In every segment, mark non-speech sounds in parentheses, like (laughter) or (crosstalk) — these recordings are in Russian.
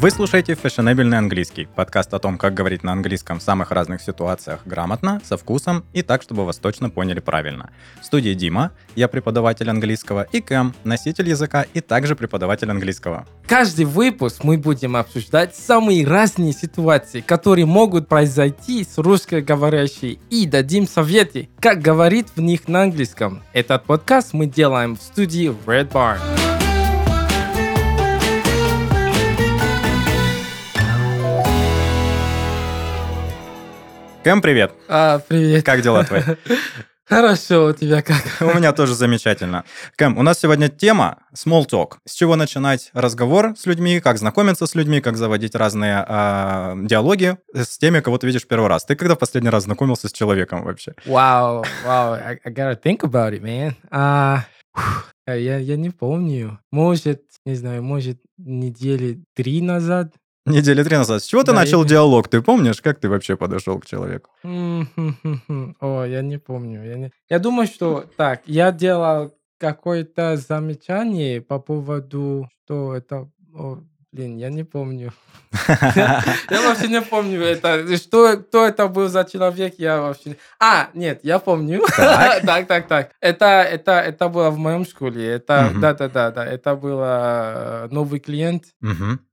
Вы слушаете «Фешенебельный английский» – подкаст о том, как говорить на английском в самых разных ситуациях грамотно, со вкусом и так, чтобы вас точно поняли правильно. В студии Дима, я преподаватель английского, и Кэм, носитель языка и также преподаватель английского. Каждый выпуск мы будем обсуждать самые разные ситуации, которые могут произойти с русскоговорящей, и дадим советы, как говорить в них на английском. Этот подкаст мы делаем в студии Red Barn. Кэм, привет! А, привет. Как дела твои? (laughs) Хорошо, у тебя как? У меня тоже замечательно. Кэм, у нас сегодня тема small talk. С чего начинать разговор с людьми, как знакомиться с людьми, как заводить разные э, диалоги с теми, кого ты видишь первый раз. Ты когда в последний раз знакомился с человеком вообще? Вау, вау, I, I gotta think about it, man. А, я, я не помню. Может, не знаю, может, недели три назад. Недели три назад. С чего ты Да, начал я- диалог? Ты помнишь, как ты вообще подошел к человеку? О, я не помню. Я, не... я думаю, что так, я делал какое-то замечание по поводу, что это... Блин, я не помню. (laughs) Я вообще не помню это. Что, кто это был за человек, я вообще... А, нет, я помню. (laughs) Так. Так, так. Это, это, это было в моем школе. Это, да, да, да, да. Это был э, новый клиент.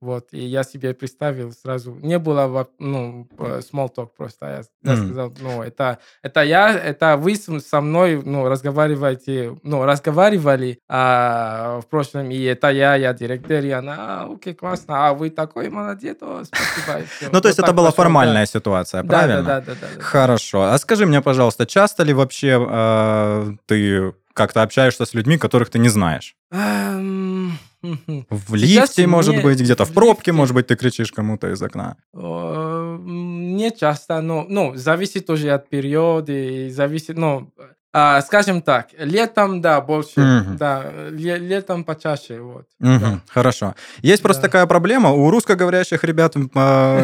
Вот, и я себе представил сразу. Не было, ну, э, small talk просто. Я, я сказал, ну, это, это я, это вы со мной, ну, разговариваете, ну, разговаривали а, в прошлом, и это я, я директор, и она, а, окей, классно, а вы такой молодец, о, спасибо. (laughs) Ну, то есть Вот это была формальная ситуация, правильно? Да, да, да. Хорошо. А скажи мне, пожалуйста, часто ли вообще э, ты как-то общаешься с людьми, которых ты не знаешь? Хм-хм. (laughs) В Сейчас лифте, может мне- быть, где-то в в пробке, лифте. может быть, ты кричишь кому-то из окна. Не часто, но ну, зависит тоже от периода, и зависит, ну, а, скажем так, летом, да, больше, Мгм. да, ле- летом почаще, вот. Мгм, да. Хорошо. Есть просто Да. такая проблема. У русскоговорящих ребят э,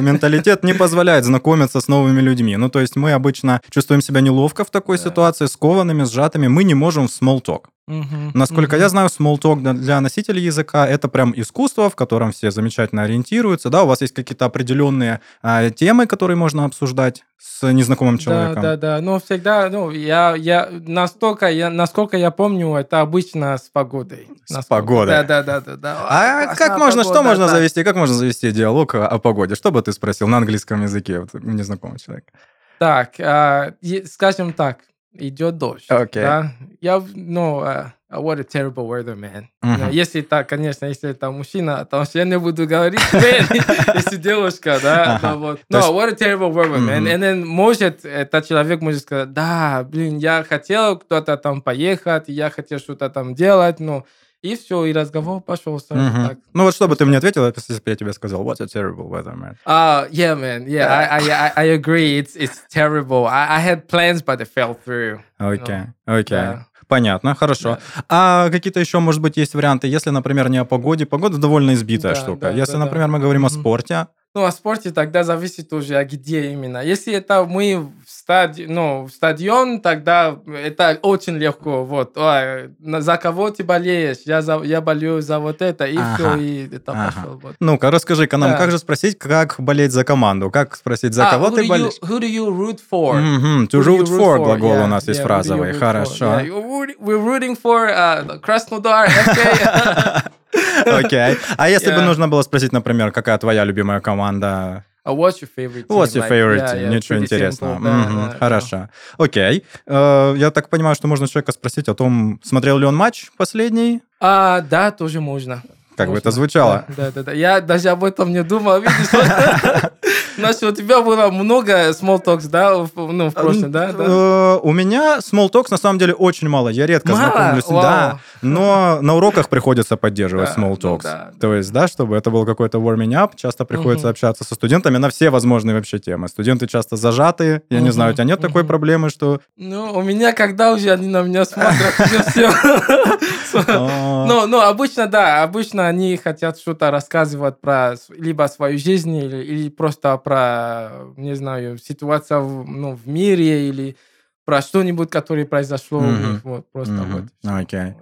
менталитет не позволяет знакомиться с новыми людьми. Ну, то есть мы обычно чувствуем себя неловко в такой Да. ситуации, скованными, сжатыми. Мы не можем в small talk. Мгм, Насколько мгм. я знаю, small talk для- носителей языка это прям искусство, в котором все замечательно ориентируются. Да, у вас есть какие-то определенные а, темы, которые можно обсуждать с незнакомым человеком. Да, да, да. Но всегда, ну, я, я настолько, я, насколько я помню, это обычно с погодой. С Насколько- погодой. Да, да, да, да. да. А Классная как можно, что погода, можно да. завести, как можно завести диалог о, о погоде? Что бы ты спросил на английском языке вот, у незнакомого человека? Так, а, е- скажем так, идет дождь. Окей. Да? Я, ну, а, what a terrible weather, man. Ну, Если так, конечно, если это мужчина, то я не буду говорить, man, (laughs) если девушка, да, Ага. то вот. No, есть- what a terrible weather, man. Мгм. And then, может, этот человек может сказать, да, блин, я хотел кто-то там поехать, я хотел что-то там делать, ну, и все, и разговор пошел сразу Мгм. так. Ну вот что бы ты мне ответил, если бы я тебе сказал, what a terrible weather, man. Uh, yeah, man. Yeah, I, I, I, agree. It's it's terrible. I, I had plans, but they fell through. Окей, окей. да. Понятно, хорошо. А какие-то еще, может быть, есть варианты, если, например, не о погоде. Погода довольно избитая Да, штука. да, если, да, да. например, мы говорим о Мгм. спорте, Ну, о спорте тогда зависит уже, а где именно. Если это мы стади, ну, в стадион, тогда это очень легко. Вот, Ой, за кого ты болеешь? Я, за, я болею за вот это, и Ага. все, и это Ага. пошло. Вот. ну-ка, расскажи-ка нам, Да. как же спросить, как болеть за команду? Как спросить, за А, кого ты you- болеешь? Who do you root for? Мгм, To you root for глагол у Yeah, нас есть yeah, you фразовый. root for? Хорошо. Yeah, We're rooting for uh, Krasnodar, FK. (laughs) Окей. А если бы нужно было спросить, например, какая твоя любимая команда? Uh, What's your favorite team? What's your Like, favorite yeah, team? yeah, Ничего интересного. simple, да, Мгм, да, да. Хорошо. Окей. Э, Я так понимаю, что можно человека спросить о том, смотрел ли он матч последний? А, да, тоже можно. Как бы это Можно. звучало? Да, да, да. Я даже об этом не думал. Видишь, (laughs) Значит, у тебя было много small talks, да, ну, в прошлом, да? да? Э, У меня small talks на самом деле очень мало. Я редко Мало? знакомлюсь. Вау. Да, но на уроках приходится поддерживать Да, small ну talks. да, То есть, да, чтобы это был какой-то warming up, часто приходится общаться со студентами на все возможные вообще темы. Студенты часто зажаты. Я не знаю, у тебя нет такой проблемы, что... Ну, у меня, когда уже они на меня смотрят, все. (laughs) (laughs) Ну, ну, обычно, да, обычно они хотят что-то рассказывать про либо свою жизнь, или, или просто про, не знаю, ситуацию в, ну, в мире, или про что-нибудь, которое произошло у них. Вот, просто вот. Окей.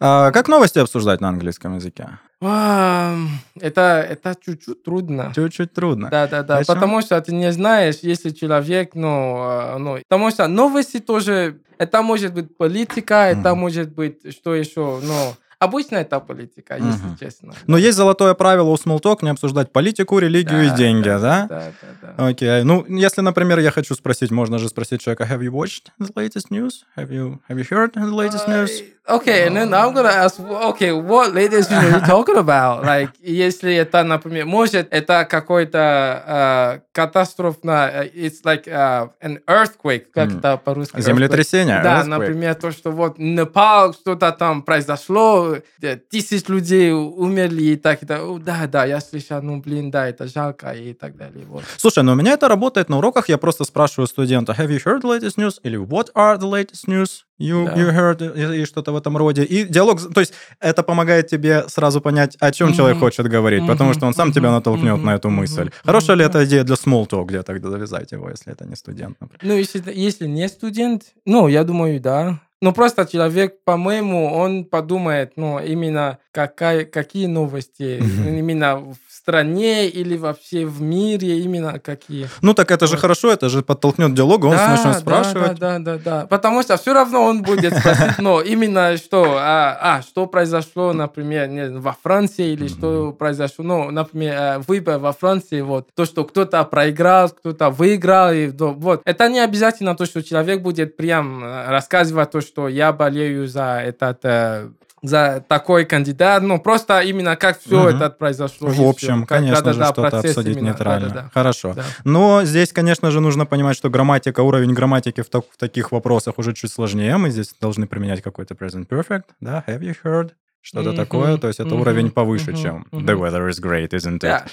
А как новости обсуждать на английском языке? Это, это чуть-чуть трудно. Чуть-чуть трудно. Да, да, да. Почему? Потому что ты не знаешь, если человек, ну, а, ну, потому что новости тоже, это может быть политика, это Мгм. может быть что еще, но обычно это политика, если Мгм. честно. Но есть золотое правило у Smalltalk не обсуждать политику, религию и деньги, да? Да, да, да. Окей. Ну, если, например, я хочу спросить, можно же спросить человека, have you watched the latest news? Have you, have you heard the latest news? Okay, and then I'm gonna ask, okay, what latest news are you talking about? (laughs) Like, если это, например, может, это какой-то э, катастрофа, э, it's like uh, an earthquake, как М. это по-русски? Землетрясение? Да, earthquake. например, то, что вот Непал, что-то там произошло, э, тысяч людей умерли и так и так. Да, да, я слышал, ну, блин, да, это жалко и так далее. Вот. Слушай, ну у меня это работает на уроках, я просто спрашиваю студента, have you heard the latest news? Или what are the latest news you, Да. you heard? И, что-то в этом роде. И диалог, то есть это помогает тебе сразу понять, о чем Мгм. человек хочет говорить, потому Мгм, что он сам тебя мгм, натолкнет мгм, на эту мысль. мгм, Хорошая ли да. эта идея для small talk, где тогда завязать его, если это не студент, например? Ну, если, если не студент, ну, я думаю, да. Ну, просто человек, по-моему, он подумает, ну, именно какая, какие новости, Мгм. именно в стране или вообще в мире, именно какие. Ну так это же Вот. хорошо, это же подтолкнет диалог, он да, начнет да, спрашивать. Да, да, да, да. Потому что все равно он будет спросить, но именно что, а, а, что произошло, например, не во Франции или что произошло, ну, например, э, выбор во Франции, вот, то, что кто-то проиграл, кто-то выиграл, и, вот. Это не обязательно то, что человек будет прям э, рассказывать то, что я болею за этот э, за такой кандидат, ну, просто именно как все Мгм. это произошло. В общем, Как- конечно же, что-то обсудить именно, нейтрально. да-да-да. Хорошо. Да. Но здесь, конечно же, нужно понимать, что грамматика, уровень грамматики в, так- в таких вопросах уже чуть сложнее. Мы здесь должны применять какой-то present perfect, да, have you heard, что-то Мгм, такое. То есть это мгм, уровень повыше, мгм, чем the weather is great, isn't it? Да,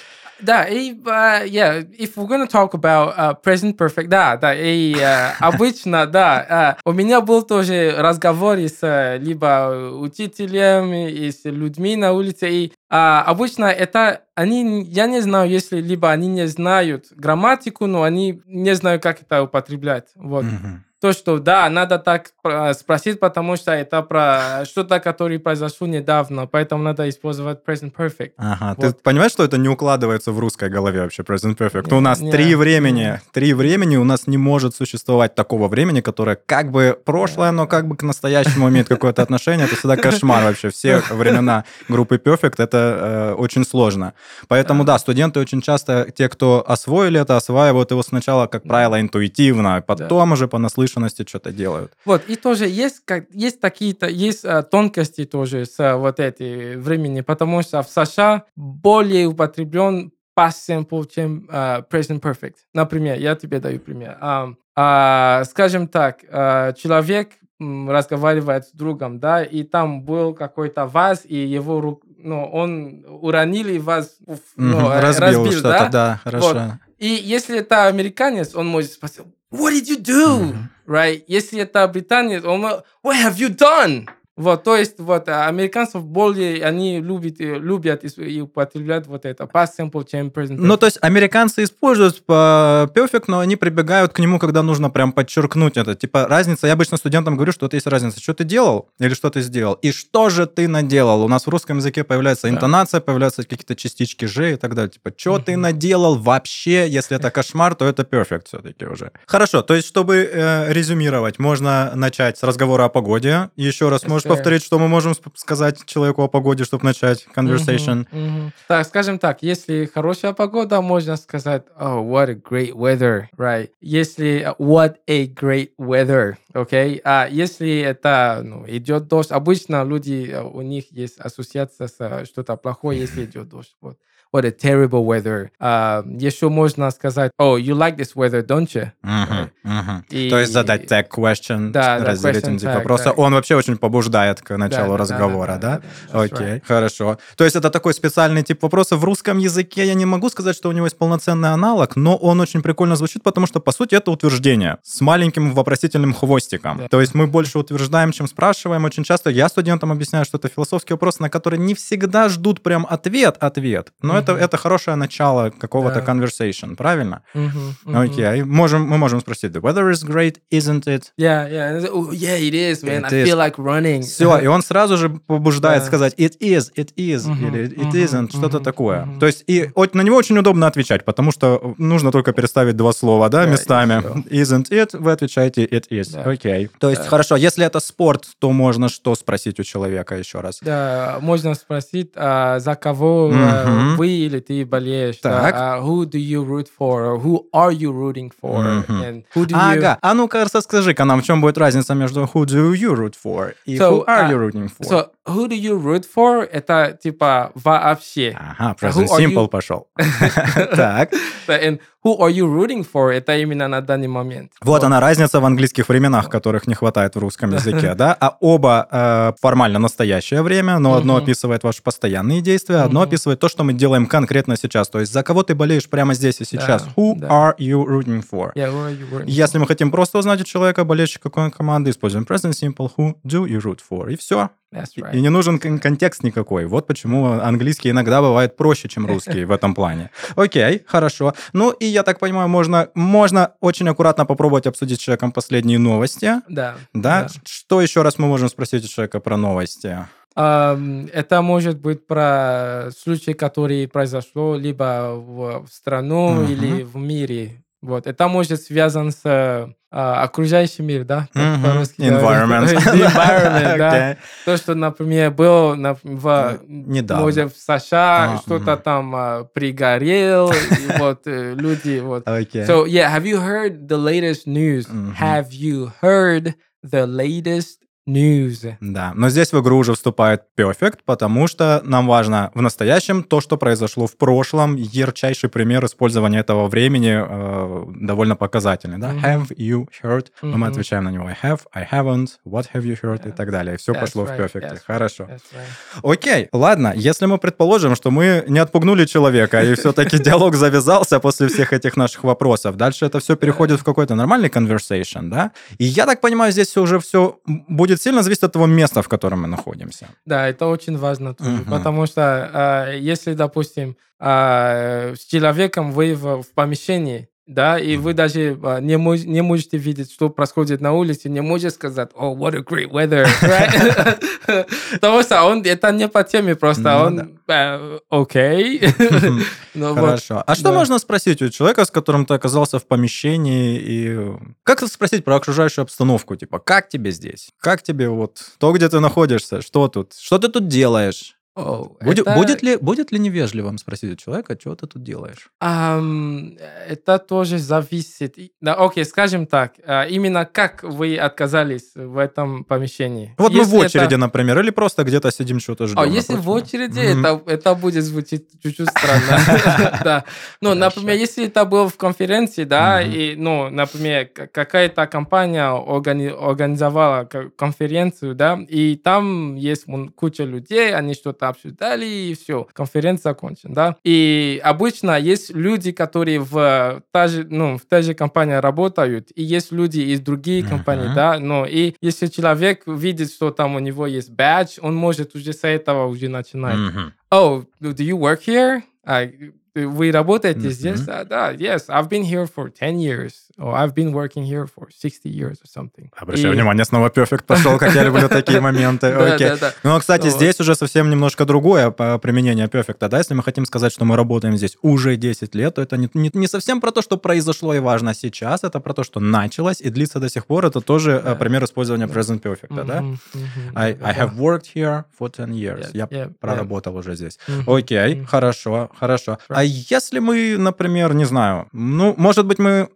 да, и, uh, yeah, if we're gonna talk about uh, present perfect, да, да, и uh, (laughs) обычно, да, uh, у меня был тоже разговор с uh, либо учителем и с людьми на улице, и uh, обычно это они, я не знаю, если либо они не знают грамматику, но они не знают, как это употреблять, вот. Мгм. То, что да, надо так спросить, потому что это про что-то, которое произошло недавно, поэтому надо использовать present perfect. Ага, ты Вот. понимаешь, что это не укладывается в русской голове вообще, present perfect? Не, у нас не, три времени, не. три времени, у нас не может существовать такого времени, которое как бы прошлое, но как бы к настоящему имеет какое-то отношение. Это всегда кошмар вообще. Все времена группы perfect, это э, очень сложно. Поэтому, да, студенты очень часто, те, кто освоили это, осваивают его сначала, как правило, интуитивно, потом уже по наслышанности что-то делают. Вот, и тоже есть, как, есть такие-то, есть а, тонкости тоже с а, вот эти времени, потому что в США более употреблен past simple, чем а, present perfect. Например, я тебе даю пример. А, а, скажем так, а, человек разговаривает с другом, да, и там был какой-то ваз, и его рук, ну, он уронил и ваз уф, ну, Мгм, э, разбил, что-то, да? да, хорошо. И если это американец, он может спросить, what did you do? Мгм. Right? Если это британец, он может, what have you done? Вот, то есть, вот, а, американцев более, они любят, э, любят и употреблять вот это, past simple, чем present Ну, то есть американцы используют по perfect, но они прибегают к нему, когда нужно прям подчеркнуть это. Типа разница, я обычно студентам говорю, что вот есть разница, что ты делал или что ты сделал, и что же ты наделал. У нас в русском языке появляется Да. интонация, появляются какие-то частички же и так далее. Типа, что ты наделал вообще, если это кошмар, то это perfect все-таки уже. Хорошо, то есть, чтобы э, резюмировать, можно начать с разговора о погоде. Еще раз, можешь повторить, что мы можем сказать человеку о погоде, чтобы начать conversation? Мгм, мгм. Так, скажем так, если хорошая погода, можно сказать, oh, what a great weather, right? Если what a great weather, okay? А если это ну, идет дождь, обычно люди, э, у них есть ассоциация с что-то плохое, если (laughs) идет дождь. Вот. What a terrible weather. А, еще можно сказать, oh, you like this weather, don't you? Мгм, мгм. И- То есть задать tag question, Да, да, разделить question тип tag, да. Он вообще очень побуждает к началу да, да, разговора, да, да? да, да, Окей, right. хорошо. То есть это такой специальный тип вопроса. В русском языке я не могу сказать, что у него есть полноценный аналог, но он очень прикольно звучит, потому что, по сути, это утверждение с маленьким вопросительным хвостиком. Да. То есть мы больше утверждаем, чем спрашиваем. Очень часто я студентам объясняю, что это философский вопрос, на который не всегда ждут прям ответ-ответ. Но Мгм. это, это хорошее начало какого-то Да. conversation, правильно? Мгм, мгм. Окей, можем, мы можем спросить, the weather is great, isn't it? Yeah, yeah. Oh, yeah, it is, man. It I is. feel like running. Все, и он сразу же побуждает Да. сказать it is, it is, Мгм, или it мгм, isn't, что-то мгм, такое. мгм. То есть и на него очень удобно отвечать, потому что нужно только переставить два слова, да, местами. Isn't it, вы отвечаете it is. Да. Окей. То есть, Да. хорошо, если это спорт, то можно что спросить у человека еще раз? Да, можно спросить, а, за кого а, вы или ты болеешь. да, Так. а, who do you root for? Or who are you rooting for? And who do you... Ага, а ну-ка расскажи-ка нам, в чем будет разница между who do you root for и So, who are а, you rooting for? So, who do you root for? Это типа вообще. Ага, present you- simple пошел. (laughs) Так, And who are you rooting for? Это именно на данный момент. вот она разница в английских временах, которых не хватает в русском (laughs) языке, да? А оба э, формально настоящее время, но одно описывает ваши постоянные действия, одно описывает то, что мы делаем конкретно сейчас. То есть за кого ты болеешь прямо здесь и сейчас. Who are you rooting for? Yeah, who are you rooting Если мы хотим просто узнать у человека, болельщик какой он команды, используем present simple, who do you root for? И все. Right. И не нужен кон- контекст никакой. Вот почему английский иногда бывает проще, чем русский в этом плане. (laughs) Окей, хорошо. Ну и я так понимаю, можно, можно очень аккуратно попробовать обсудить с человеком последние новости. Да. Да? Что еще раз мы можем спросить у человека про новости? Это может быть про случай, который произошло либо в, страну Мгм. или в мире. Вот. Это может связан с а, окружающим миром, да? говорят. Environment. (laughs) Environment, да. (laughs) Окей. То, что, например, было на- в, Недавно. может, в США, А, что-то мгм. там а, пригорел, (laughs) и вот э, люди, вот. Окей. So, yeah, have you heard the latest news? Мгм. Have you heard the latest news? Да, но здесь в игру уже вступает Perfect, потому что нам важно в настоящем то, что произошло в прошлом. Ярчайший пример использования этого времени э, довольно показательный. Да? Мгм. Have you heard? Но мы отвечаем на него I have, I haven't, what have you heard и так далее. Все That's пошло в right, Perfect. that's Хорошо. That's right. Окей, ладно, если мы предположим, что мы не отпугнули человека, и все-таки (laughs) диалог завязался после всех этих наших вопросов, дальше это все переходит в какой-то нормальный conversation, да? И я так понимаю, здесь уже все будет сильно зависеть от того места, в котором мы находимся. Да, это очень важно тоже, Мгм. потому что а, если, допустим, а, с человеком вы в, в помещении, да, и вы даже а, не, мож- не можете видеть, что происходит на улице, не можете сказать, oh, what a great weather, (laughs) right? (laughs) Потому что он, это не по теме просто, Ну он, э, окей. (laughs) Ну. Хорошо. А что можно спросить у человека, с которым ты оказался в помещении, и как спросить про окружающую обстановку? Типа, как тебе здесь? Как тебе вот то, где ты находишься? Что тут? Что ты тут делаешь? Будет, это- будет, ли, будет ли невежливым спросить у человека, что ты тут делаешь? Ам, это тоже зависит. Да, окей, скажем так, а, именно как вы отказались в этом помещении? Вот мы в Если это- очереди, например, или просто где-то сидим, что-то ждем. А если в очереди, Мгм. это, это будет звучать чуть-чуть странно. (laughs) Да. Ну, например, если это было в конференции, да, и, ну, например, какая-то компания органи- организовала конференцию, да, и там есть куча людей, они что-то обсуждали, и все, конференция окончена, да. И обычно есть люди, которые в, та же, ну, в той же компании работают, и есть люди из других компаний, Мгм. да, но и если человек видит, что там у него есть badge, он может уже с этого уже начинать. Мгм. Oh, do you work here? А, вы работаете Мгм. здесь? Да, да, yes, I've been here for 10 years, or I've been working here for 60 years or something. Обращаю И- внимание, снова перфект пошел, как я люблю такие (laughs) моменты. Окей. да. Ну, а, кстати, здесь уже совсем немножко другое по- применение перфекта. Да? Если мы хотим сказать, что мы работаем здесь уже 10 лет, то это не, не- совсем про то, что произошло и важно сейчас, это про то, что началось и длится до сих пор. Это тоже э, пример использования present perfect, да? I, have worked here for 10 years. Я проработал уже здесь. Окей, хорошо, хорошо. А если мы, например, не знаю, ну, может быть, мы...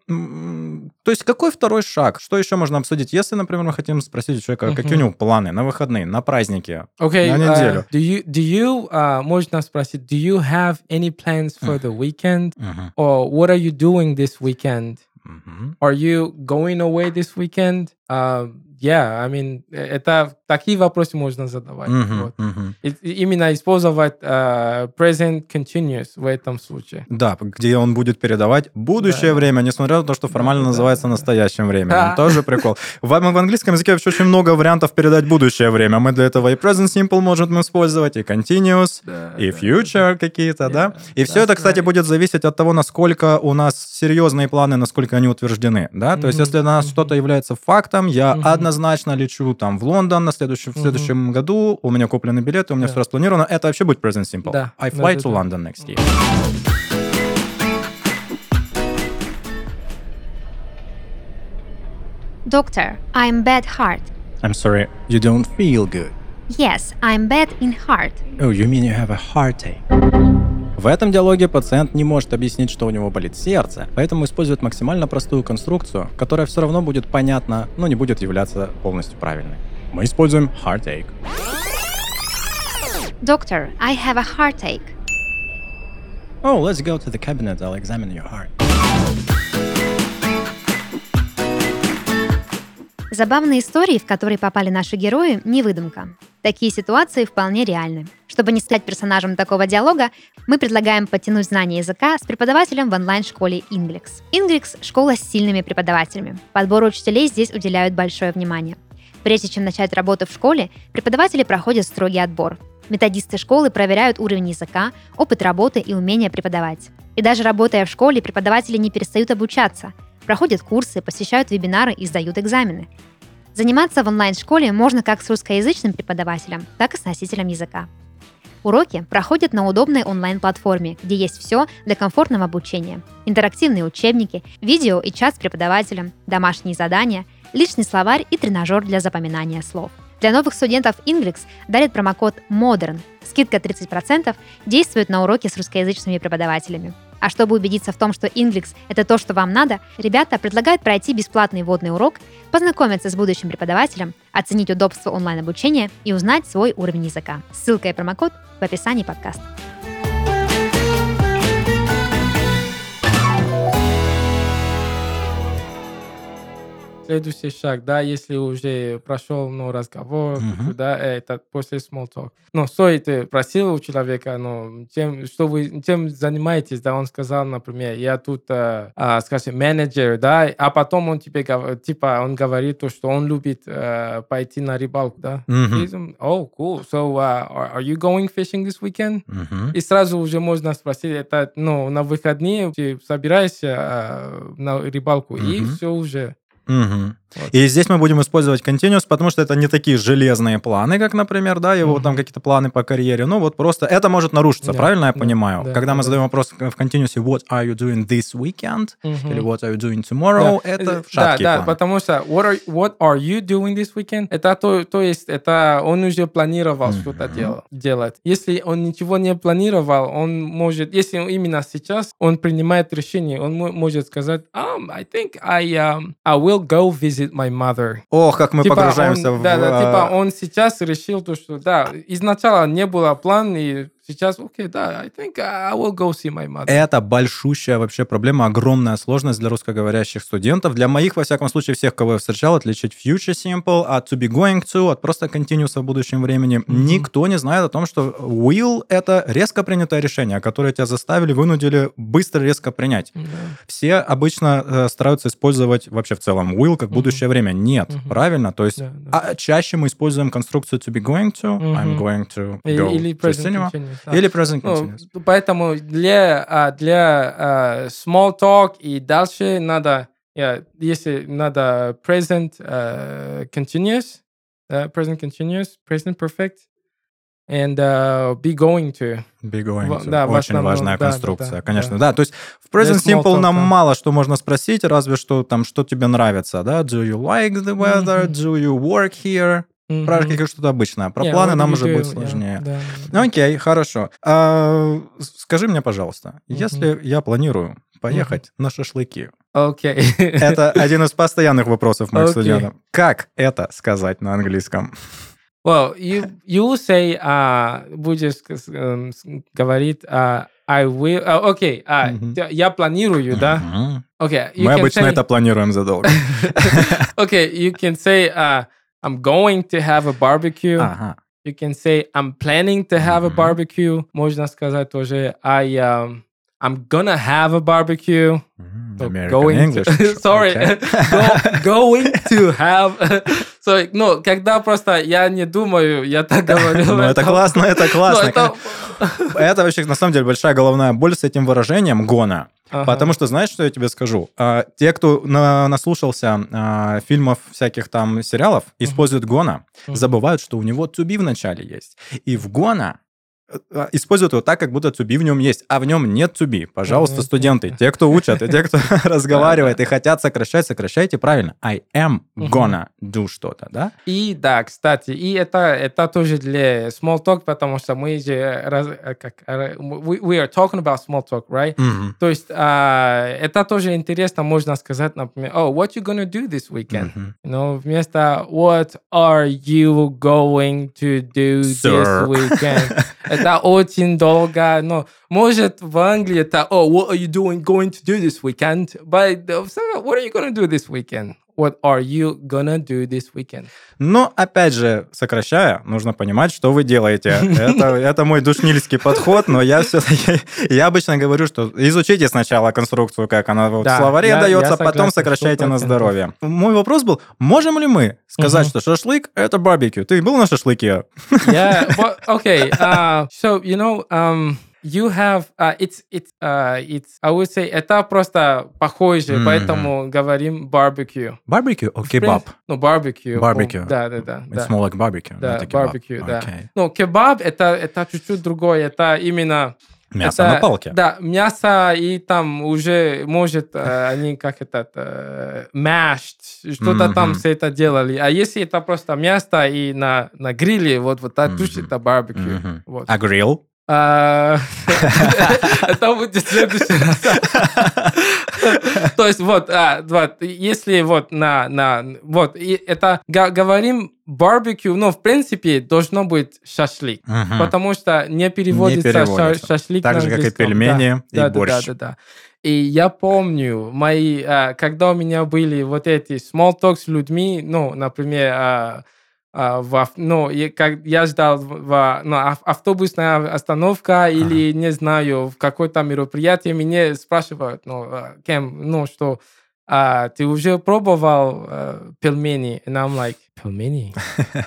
То есть какой второй шаг? Что еще можно обсудить, если, например, мы хотим спросить у человека, какие у него планы на выходные, на праздники? Okay, На uh, неделю. do you, do you, uh, можно спросить, do you have any plans for the weekend? Мгм, Or what are you doing this weekend? мгм. Are you going away this weekend? Uh, yeah, I mean, э, это такие вопросы можно задавать. Мгм, вот. мгм. И- именно использовать э, present continuous в этом случае. Да, где он будет передавать будущее Да. время, несмотря на то, что формально да, называется да. настоящим временем. Да. Тоже прикол. В, в английском языке вообще очень много вариантов передать будущее время. Мы для этого и present simple можем использовать, и continuous, Да, и да, future какие-то, да? Yeah, И все that's это, кстати, right. будет зависеть от того, насколько у нас серьезные планы, насколько они утверждены, да? То есть, если для нас мгм. что-то является фактом, я Мгм. Однозначно лечу там в Лондон на следующем, в следующем году, у меня куплены билеты, у меня все распланировано, это вообще будет present simple. Да, I fly да, to да. London next year. Doctor, I'm bad heart. I'm sorry, you don't feel good. Yes, I'm bad in heart. Oh, you mean you have a heartache? В этом диалоге пациент не может объяснить, что у него болит сердце, поэтому использует максимально простую конструкцию, которая все равно будет понятна, но не будет являться полностью правильной. Мы используем heartache. Doctor, I have a heartache. Oh, let's go to the cabinet, I'll examine your heart. Забавные истории, в которые попали наши герои, не выдумка. Такие ситуации вполне реальны. Чтобы не стать персонажем такого диалога, мы предлагаем подтянуть знания языка с преподавателем в онлайн-школе Inglix. Inglix – школа с сильными преподавателями. Подбору учителей здесь уделяют большое внимание. Прежде чем начать работу в школе, преподаватели проходят строгий отбор. Методисты школы проверяют уровень языка, опыт работы и умение преподавать. И даже работая в школе, преподаватели не перестают обучаться, проходят курсы, посещают вебинары и сдают экзамены. Заниматься в онлайн-школе можно как с русскоязычным преподавателем, так и с носителем языка. Уроки проходят на удобной онлайн-платформе, где есть все для комфортного обучения. Интерактивные учебники, видео и чат с преподавателем, домашние задания, личный словарь и тренажер для запоминания слов. Для новых студентов Inglix дарит промокод MODERN. Скидка 30% действует на уроки с русскоязычными преподавателями. А чтобы убедиться в том, что Inglix — это то, что вам надо, ребята предлагают пройти бесплатный вводный урок, познакомиться с будущим преподавателем, оценить удобство онлайн-обучения и узнать свой уровень языка. Ссылка и промокод в описании подкаста. Следующий шаг, да, если уже прошел ну, разговор, Мгм. да, это после small talk. Ну, стоит просил у человека, ну, чем, что вы, чем занимаетесь, да, он сказал, например, я тут, э, а, скажем, менеджер, да, а потом он тебе, типа, он говорит то, что он любит э, пойти на рыбалку, да. И, oh, cool. So, uh, are, you going fishing this weekend? Мгм. И сразу уже можно спросить, это, ну, на выходные ты собираешься э, на рыбалку, и Мгм. все уже. Mm-hmm. Вот. И здесь мы будем использовать continuous, потому что это не такие железные планы, как, например, да, его Мгм. там какие-то планы по карьере. Ну, вот просто это может нарушиться, Да, правильно я да, понимаю? да, Когда мы да. задаем вопрос в continuous, what are you doing this weekend? Мгм. Или what are you doing tomorrow? Да. Это Да, да, планы. потому что what are, what are you doing this weekend? Это то, то есть это он уже планировал Мгм. что-то дел- делать. Если он ничего не планировал, он может, если именно сейчас он принимает решение, он мо- может сказать, um, I think I, um, I will go visit my mother. Ох, как мы Типа погружаемся он, в... Да, да, а, типа он сейчас решил то, что да, изначально не было плана, и сейчас, окей, да, I think I will go see my mother. Это большущая вообще проблема, огромная сложность для русскоговорящих студентов. Для моих, во всяком случае, всех, кого я встречал, отличить future simple от to be going to, от просто continuous в будущем времени. Никто не знает о том, что will — это резко принятое решение, которое тебя заставили, вынудили быстро резко принять. Да. Все обычно э, стараются использовать вообще в целом will как будущее время. Нет, Мгм. правильно? То есть Да, да. а чаще мы используем конструкцию to be going to, I'm Мгм. going to go или to cinema, continuous, да. или present Ну, continuous. поэтому для, а, для а, small talk и дальше надо, если надо present а, continuous, present continuous, present perfect, and а, be going to. Be going to. да, Очень основном, важная да, конструкция, да, конечно. да. Да. то есть в Present small Simple нам да. мало что можно спросить, разве что там, что тебе нравится, да? Do you like the weather? Мгм. Do you work here? Про Мгм. какое что-то обычное. Про Yeah, планы нам уже будет Yeah, сложнее. да, Ну, да. Окей, хорошо. А, скажи мне, пожалуйста, Мгм. если я планирую поехать на шашлыки, Окей. это (laughs) один из постоянных вопросов моих Окей. студентов. Как это сказать на английском? Well, you you will say, uh, будешь с- говорить, uh, I will. Окей, а, Мгм. т- я планирую, да? Мгм. Окей. you Мы обычно say- это планируем задолго. (laughs) Okay, you can say, uh, I'm going to have a barbecue. Ага. You can say, I'm planning to have a barbecue. Можно сказать тоже, I, um, I'm gonna have a barbecue. М, So American going English. to, (laughs) sorry. (laughs) Go- going to have. (laughs) so, ну, когда просто я не думаю, я так говорю. Ну, это классно, это Ну, классно. это- Это вообще, на самом деле, большая головная боль с этим выражением «гона». Ага. Потому что, знаешь, что я тебе скажу? А, Те, кто на- наслушался а, фильмов всяких там сериалов, используют «гона», Мгм. забывают, что у него «to be» в начале есть. И в «гона» используют его так, как будто be в нем есть, а в нем нет be. Пожалуйста, студенты, те, кто учат, и те, кто (laughs) разговаривает и хотят сокращать, сокращайте правильно. I am gonna do что-то, да? И да, кстати, и это, это тоже для small talk, потому что мы же раз- э, как, э, we, we are talking about small talk, right? Мгм. То есть а, это тоже интересно, можно сказать, например, oh, what you gonna do this weekend? Мгм. Но вместо what are you going to do Sir. this weekend? (laughs) это очень долго, но может в Англии это oh, what are you doing going to do this weekend? But uh, so what are you gonna do this weekend? What are you gonna do this weekend? Но, опять же, сокращая, нужно понимать, что вы делаете. (laughs) Это, это мой душнильский подход, но я все-таки... Я обычно говорю, что изучите сначала конструкцию, как она вот в Да, словаре я- я дается, согласен, потом сокращайте на 100%. здоровье. Мой вопрос был, можем ли мы сказать, Мгм. что шашлык — это барбекю? Ты был на шашлыке? yeah but okay uh so you know um you have uh, it's it's uh it's I would say это просто похоже Мгм. поэтому говорим barbecue Барбекю or кебаб? ну barbecue Barbecue. да да да It's да more like barbecue, да barbecue да Окей. ну кебаб это это чуть-чуть другое это именно Мясо это- на палке. Да, мясо и там уже может э, они как это э, mashed, что-то там Мгм. все это делали. А если это просто мясо и на, на гриле, вот вот это точно это барбекю. Мгм. Вот. А грилл? А, (laughs) Это будет следующий раз. (laughs) То есть вот, а, вот, если вот на, на, вот, это говорим барбекю, но в принципе должно быть шашлык, потому что не переводится, ша- переводится. шашлик Так же, как и пельмени и борщ. Да, да, да. И я помню, мои, а, когда у меня были вот эти small talk с людьми, ну, например, в, ав- ну, и как я ждал в, в- ну, ав- автобусная остановка или, не знаю, в какое-то мероприятие, меня спрашивают, ну, а, кем, ну, что а, ты уже пробовал а, пельмени? And I'm like, пельмени? (laughs)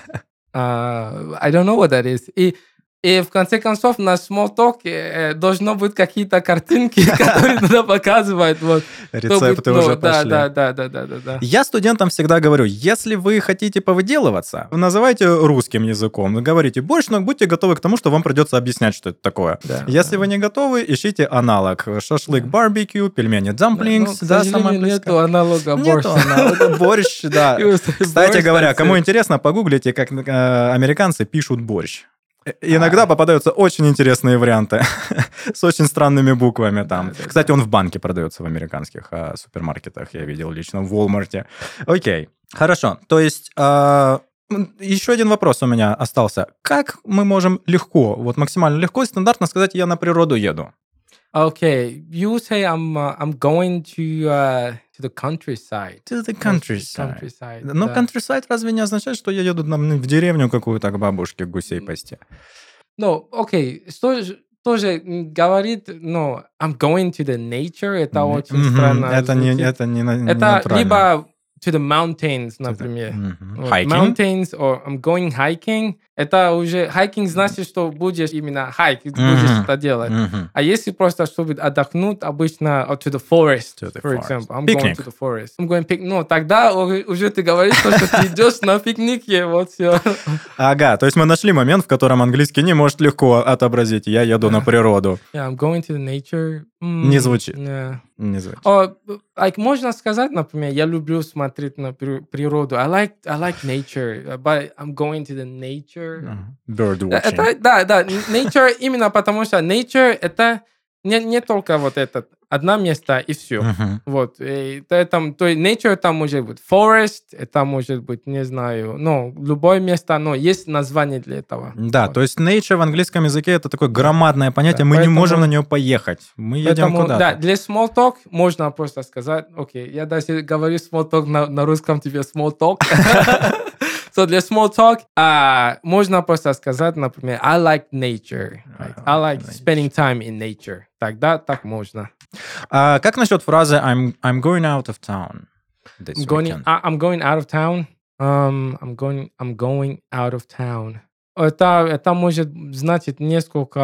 А, I don't know what that is. И, и в конце концов на small talk э, должно быть какие-то картинки, (laughs) которые (laughs) туда показывают. Вот, Рецепты ну, уже да, пошли. да, да, да, да, да, да. Я студентам всегда говорю, если вы хотите повыделываться, называйте русским языком, говорите борщ, но будьте готовы к тому, что вам придется объяснять, что это такое. Если вы не готовы, ищите аналог. Шашлык, барбекю, пельмени, Да, дамплингс, ну, да, самое нету аналога борщ. аналога. Борщ, да. (laughs) Кстати говоря, кому интересно, погуглите, как э, американцы пишут борщ. Э, Иногда попадаются очень интересные варианты (laughs) с очень странными буквами там. Да, да, Кстати, он в банке продается в американских э, супермаркетах, я видел лично в Walmart. Окей, хорошо. То есть э, еще один вопрос у меня остался. Как мы можем легко, вот максимально легко и стандартно сказать, я на природу еду? Okay, you say I'm uh, I'm going to uh, to the countryside. To the countryside. countryside, Но да. countryside разве не означает, что я еду там, в деревню какую-то к бабушке гусей пасти? Ну, окей, что же- тоже говорит, ну, I'm going to the nature, это Мгм. очень странно Это не, звучит. это не, не Это натурально. либо to the mountains, например. Мгм. Вот, Hiking? Mountains, or I'm going hiking. Это уже hiking значит, что будешь именно хайк, будешь Мгм. это делать. Мгм. А если просто чтобы отдохнуть, обычно uh, to the forest, To the for forest. example. I'm Пикник. going to the forest. I'm going pick. Ну, тогда уже ты говоришь, что ты идешь на пикнике, вот все. (laughs) Ага, то есть мы нашли момент, в котором английский не может легко отобразить. Я еду на природу. Yeah, I'm going to the nature. М, Не звучит. yeah. Не звучит. О, like, можно сказать, например, я люблю смотреть на при- природу. I like, I like nature, but I'm going to the nature. Ага. Bird Да, watching. Это, да, да, nature именно потому что nature это не, не только вот этот одна место и все. Мгм. Вот. И то, там, то есть nature там может быть forest, это может быть, не знаю, ну, любое место, но есть название для этого. Да, Вот. то есть nature в английском языке это такое громадное понятие, Да, мы не поэтому- можем на нее поехать. Мы едем Поэтому, куда-то. да, для small talk можно просто сказать, окей, я даже говорю small talk на, на русском тебе small talk. (laughs) So для small talk а, можно просто сказать, например, I like nature. Like, I like spending time in nature. Тогда так можно. А как насчет фразы I'm, I'm going out of town I'm going? I- I'm going out of town. Um, I'm going, I'm going out of town. Это, это может значить несколько...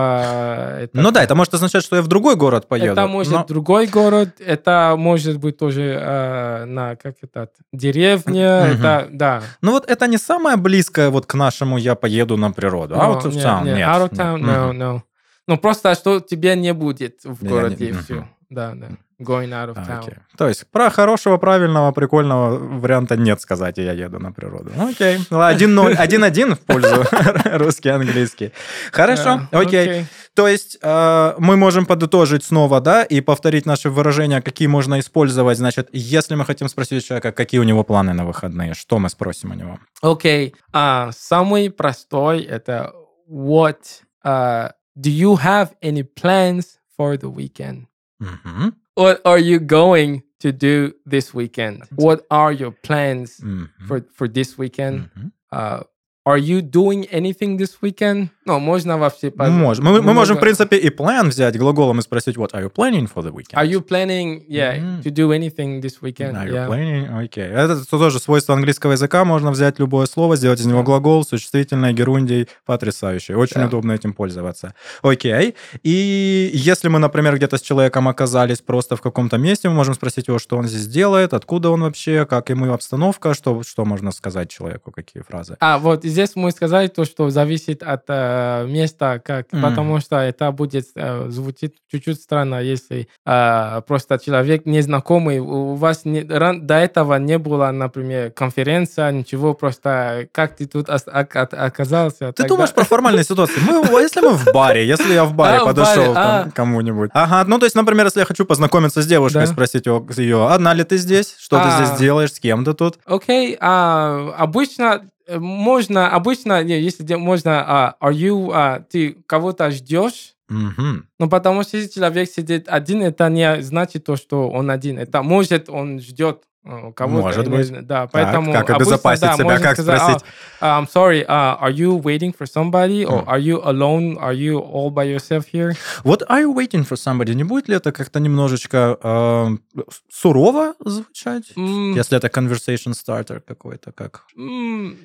это- Ну да, это может означать, что я в другой город поеду. Это может но- другой город, это может быть тоже э, на как это деревня, Мгм. это да. Ну вот это не самое близкое вот к нашему «я поеду на природу». Но Out of нет, town, нет, нет. out of нет. town, no, no. Ну просто что тебя не будет в городе не- и все. Да, да. Going out of town. окей. То есть про хорошего, правильного, прикольного варианта нет сказать, и я еду на природу. Ну, Окей. Ладно, 1-0, 1-1 в пользу (laughs) русский, английский. Хорошо, Да, окей. То есть э, мы можем подытожить снова, да, и повторить наши выражения, какие можно использовать. Значит, если мы хотим спросить у человека, какие у него планы на выходные, что мы спросим у него? Окей. А, самый простой это what uh, do you have any plans for the weekend? Mm-hmm. What are you going to do this weekend? What are your plans mm-hmm. for for this weekend? Mm-hmm. Uh, are you doing anything this weekend? Ну, можно вообще... по- Можем. Мы, мы можем, в принципе, и план взять глаголом и спросить, what are you planning for the weekend? Are you planning, yeah, Мгм. to do anything this weekend? Are you Yeah. planning? Окей. Это тоже свойство английского языка. Можно взять любое слово, сделать из него глагол, существительное, герундий. Потрясающе. Очень Да. удобно этим пользоваться. Окей. И если мы, например, где-то с человеком оказались просто в каком-то месте, мы можем спросить его, что он здесь делает, откуда он вообще, как ему обстановка, что, что можно сказать человеку, какие фразы. А вот здесь мы сказали то, что зависит от э, места, как, Мгм. потому что это будет э, звучит чуть-чуть странно, если э, просто человек незнакомый, у вас не- ран- до этого не было, например, конференция, ничего, просто как ты тут ос- ок- от- оказался. Ты думаешь про формальные ситуации? Мы, а если мы в баре, если я в (laughs) баре А, подошел а. кому-нибудь. Ага, ну то есть, например, если я хочу познакомиться с девушкой, Да. спросить ее, одна ли ты здесь, что ты А. здесь делаешь, с кем ты тут? Окей, а, обычно э, можно, обычно, не, если можно, а, are you, а, ты кого-то ждешь, Мгм. Ну, потому что если человек сидит один, это не значит то, что он один. Это может он ждет э, кого-то. Может не быть. знаю, Да, поэтому как обычно, да, себя, можно как сказать, спросить? «А, I'm sorry, uh, are you waiting for somebody? Or Мгм. are you alone? Are you all by yourself here? Вот are you waiting for somebody? Не будет ли это как-то немножечко э, сурово звучать? М, Если это conversation starter какой-то, как? м,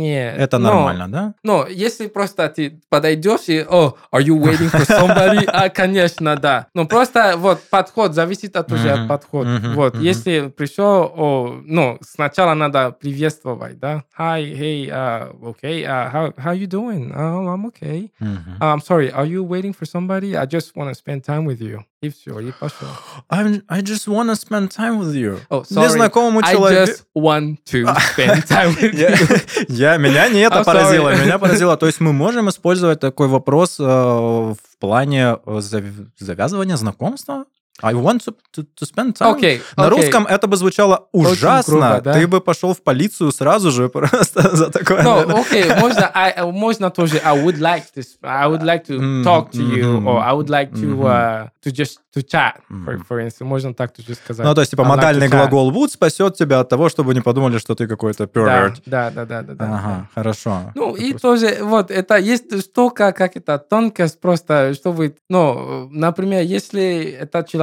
Нет. Это Но- нормально, да? Но если просто ты подойдешь и, о, are you waiting for somebody? (laughs) А, конечно, да. Но просто вот подход зависит от уже Мгм, от подхода. мгм, Вот, мгм. если пришел, о, ну, сначала надо приветствовать, да? Hi, hey, uh, okay, uh, how, how you doing? Oh, I'm okay. Мгм. I'm sorry, are you waiting for somebody? I just want to spend time with you. И все, и пошел. I'm, I just wanna spend time with you. Oh, sorry. Незнакомому I человеку... just want to spend time with you. я- меня не это поразило, меня поразило. То есть мы можем использовать такой вопрос э, в плане э, зав- завязывания знакомства? I want to, to, to spend time. Окей, На окей. русском это бы звучало ужасно. грубо, да? Ты бы пошел в полицию сразу же просто (laughs) за такое. No, okay, можно, I, можно тоже, I would like to, I would like to talk to you, or I would like to, uh, to just, to chat, for, for instance. Можно так тоже сказать. Ну, то есть, типа, I like модальный chat. глагол would спасет тебя от того, чтобы не подумали, что ты какой-то Да, pervert. да, да, да, да. да. Ага, хорошо. Ну, Это и просто- тоже, вот, это есть столько, как это, тонкость просто, чтобы, ну, например, если это человек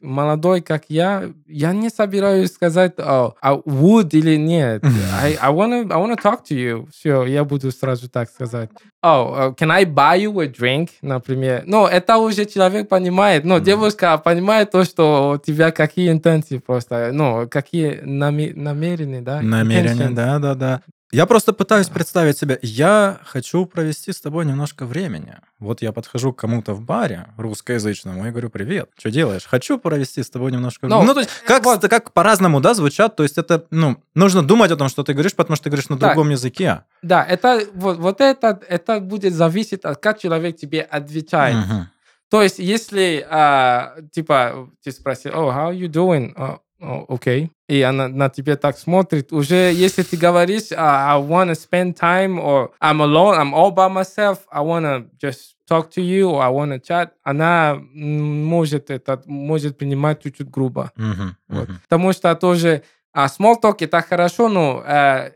молодой, как я, я не собираюсь сказать, oh, I would или нет. I, I wanna, I wanna talk to you. Все, я буду сразу так сказать. Oh, can I buy you a drink, например? Ну, это уже человек понимает. Ну, девушка понимает то, что у тебя какие интенции просто, ну, какие наме- намерения, да? Intentions. да, да, да. Я просто пытаюсь представить себя. Я хочу провести с тобой немножко времени. Вот я подхожу к кому-то в баре русскоязычному и говорю, привет, что делаешь? Хочу провести с тобой немножко Ну, времени. Ну, то есть, как, вот. как по-разному, да, звучат. То есть, это, ну, нужно думать о том, что ты говоришь, потому что ты говоришь на Так. другом языке. Да, это вот, вот это, это будет зависеть от как человек тебе отвечает. Мгм. То есть, если, а, типа, ты спросил, oh, how you doing? Oh, okay. И она на тебя так смотрит. Уже если ты говоришь, uh, I want to spend time, or I'm alone, I'm all by myself, I want to just talk to you, or I want to chat, она может это, может принимать чуть-чуть грубо. Мгм, Вот. мгм. Потому что тоже а, small talk это хорошо, но э,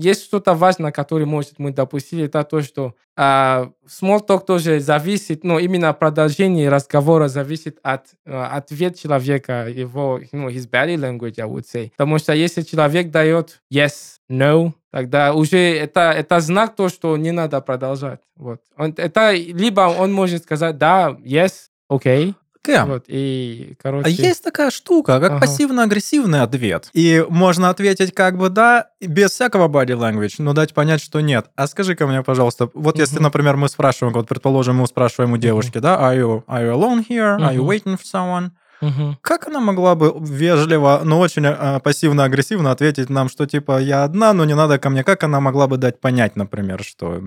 есть что-то важное, которое, может, мы допустили, это то, что а, small talk тоже зависит, ну, именно продолжение разговора зависит от э, ответ человека, его, ну, his body language, I would say. Потому что если человек дает yes, no, тогда уже это, это знак то, что не надо продолжать. Вот. Он, это либо он может сказать да, yes, окей, Кэм, вот, и, короче... А есть такая штука, как Ага. пассивно-агрессивный ответ. И можно ответить как бы да, без всякого body language, но дать понять, что нет. А скажи-ка мне, пожалуйста, вот если, Мгм. например, мы спрашиваем, вот предположим, мы спрашиваем у девушки, да, are you, are you alone here? Are you waiting for someone? Мгм. Как она могла бы вежливо, но очень э, пассивно-агрессивно ответить нам, что типа я одна, но не надо ко мне? Как она могла бы дать понять, например, что...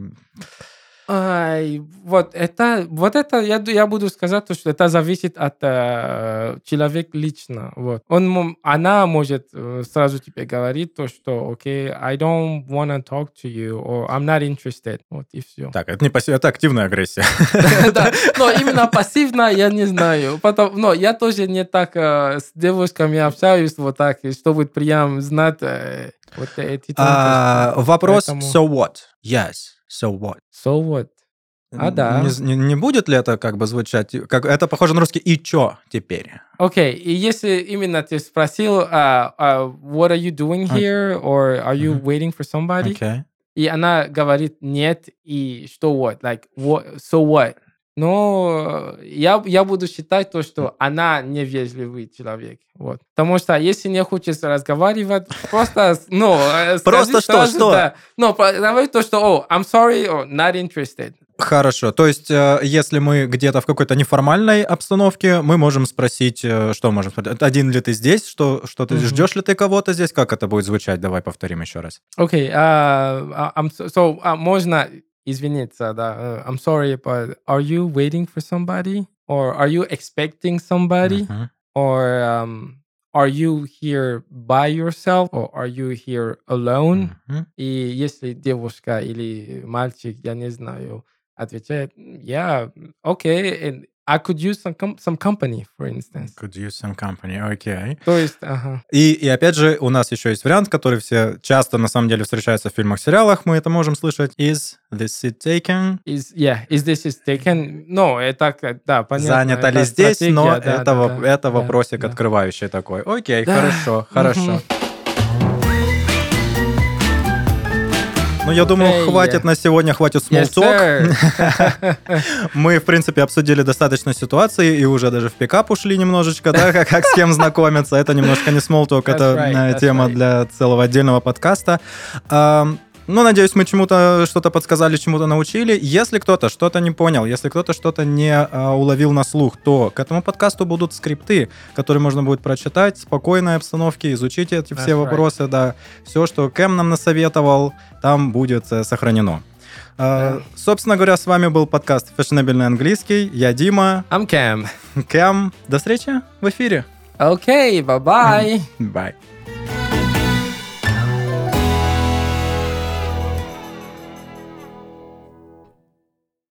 Ай, вот это, вот это я, я буду сказать, то, что это зависит от э, человека лично. Вот. Он, она может э, сразу тебе говорить то, что, окей, I don't wanna talk to you, or I'm not interested. Вот и все. Так, это не пассив, это активная агрессия. (laughs) Да, (laughs) но именно пассивно я не знаю. Потом, но я тоже не так э, с девушками общаюсь вот так, чтобы прям знать э, вот эти А. Вопрос so what? Yes, so what? So what? А, да. Не, не- не будет ли это как бы звучать? Как, это похоже на русский «и чё теперь?» Окей, и если именно ты спросил, а, а, what are you doing here, or are you Мгм. waiting for somebody, Окей. и она говорит нет, и что what, like, what, so what? Но э, я, я буду считать то, что она невежливый человек. Вот. Потому что если не хочешь разговаривать, просто, ну, э, Просто что, что? да. Ну, говори то, что, oh, I'm sorry, or not interested. Хорошо. То есть, э, если мы где-то в какой-то неформальной обстановке, мы можем спросить, что можем спросить? Один ли ты здесь? Что, что ты Мгм. ждешь ли ты кого-то здесь? Как это будет звучать? Давай повторим еще раз. Окей, а, а, I'm so, so, а, можно извиниться, да. э, I'm sorry, but are you waiting for somebody? Or are you expecting somebody? Мгм. Or um, are you here by yourself? Or are you here alone? Мгм. И если девушка или мальчик, я не знаю, отвечает, yeah, okay, and I could use some, com- some company, for instance. Could use some company. Окей. То есть, ага. И, и опять же, у нас еще есть вариант, который все часто на самом деле встречается в фильмах, сериалах. Мы это можем слышать. Is this seat taken? Is, yeah, is this is taken? No, это, как- да, понятно. Занято это ли здесь, но да, это, да, это да, вопросик да. открывающий такой. Окей, Да. хорошо, хорошо. Мгм. Ну, я думаю, хватит на сегодня, хватит sir. (laughs) Мы, в принципе, обсудили достаточно ситуации и уже даже в пикап ушли немножечко, да, как, с кем знакомиться. Это немножко не That's это тема для целого отдельного подкаста. Ну, надеюсь, мы чему-то что-то подсказали, чему-то научили. Если кто-то что-то не понял, если кто-то что-то не а, уловил на слух, то к этому подкасту будут скрипты, которые можно будет прочитать в спокойной обстановке, изучить эти все That's right. вопросы, да. Все, что Кэм нам насоветовал, там будет э, сохранено. А, Да. Собственно говоря, с вами был подкаст «Фешенебельный английский». Я Дима, I'm Cam. Кэм. До встречи в эфире. Okay, bye-bye. Bye.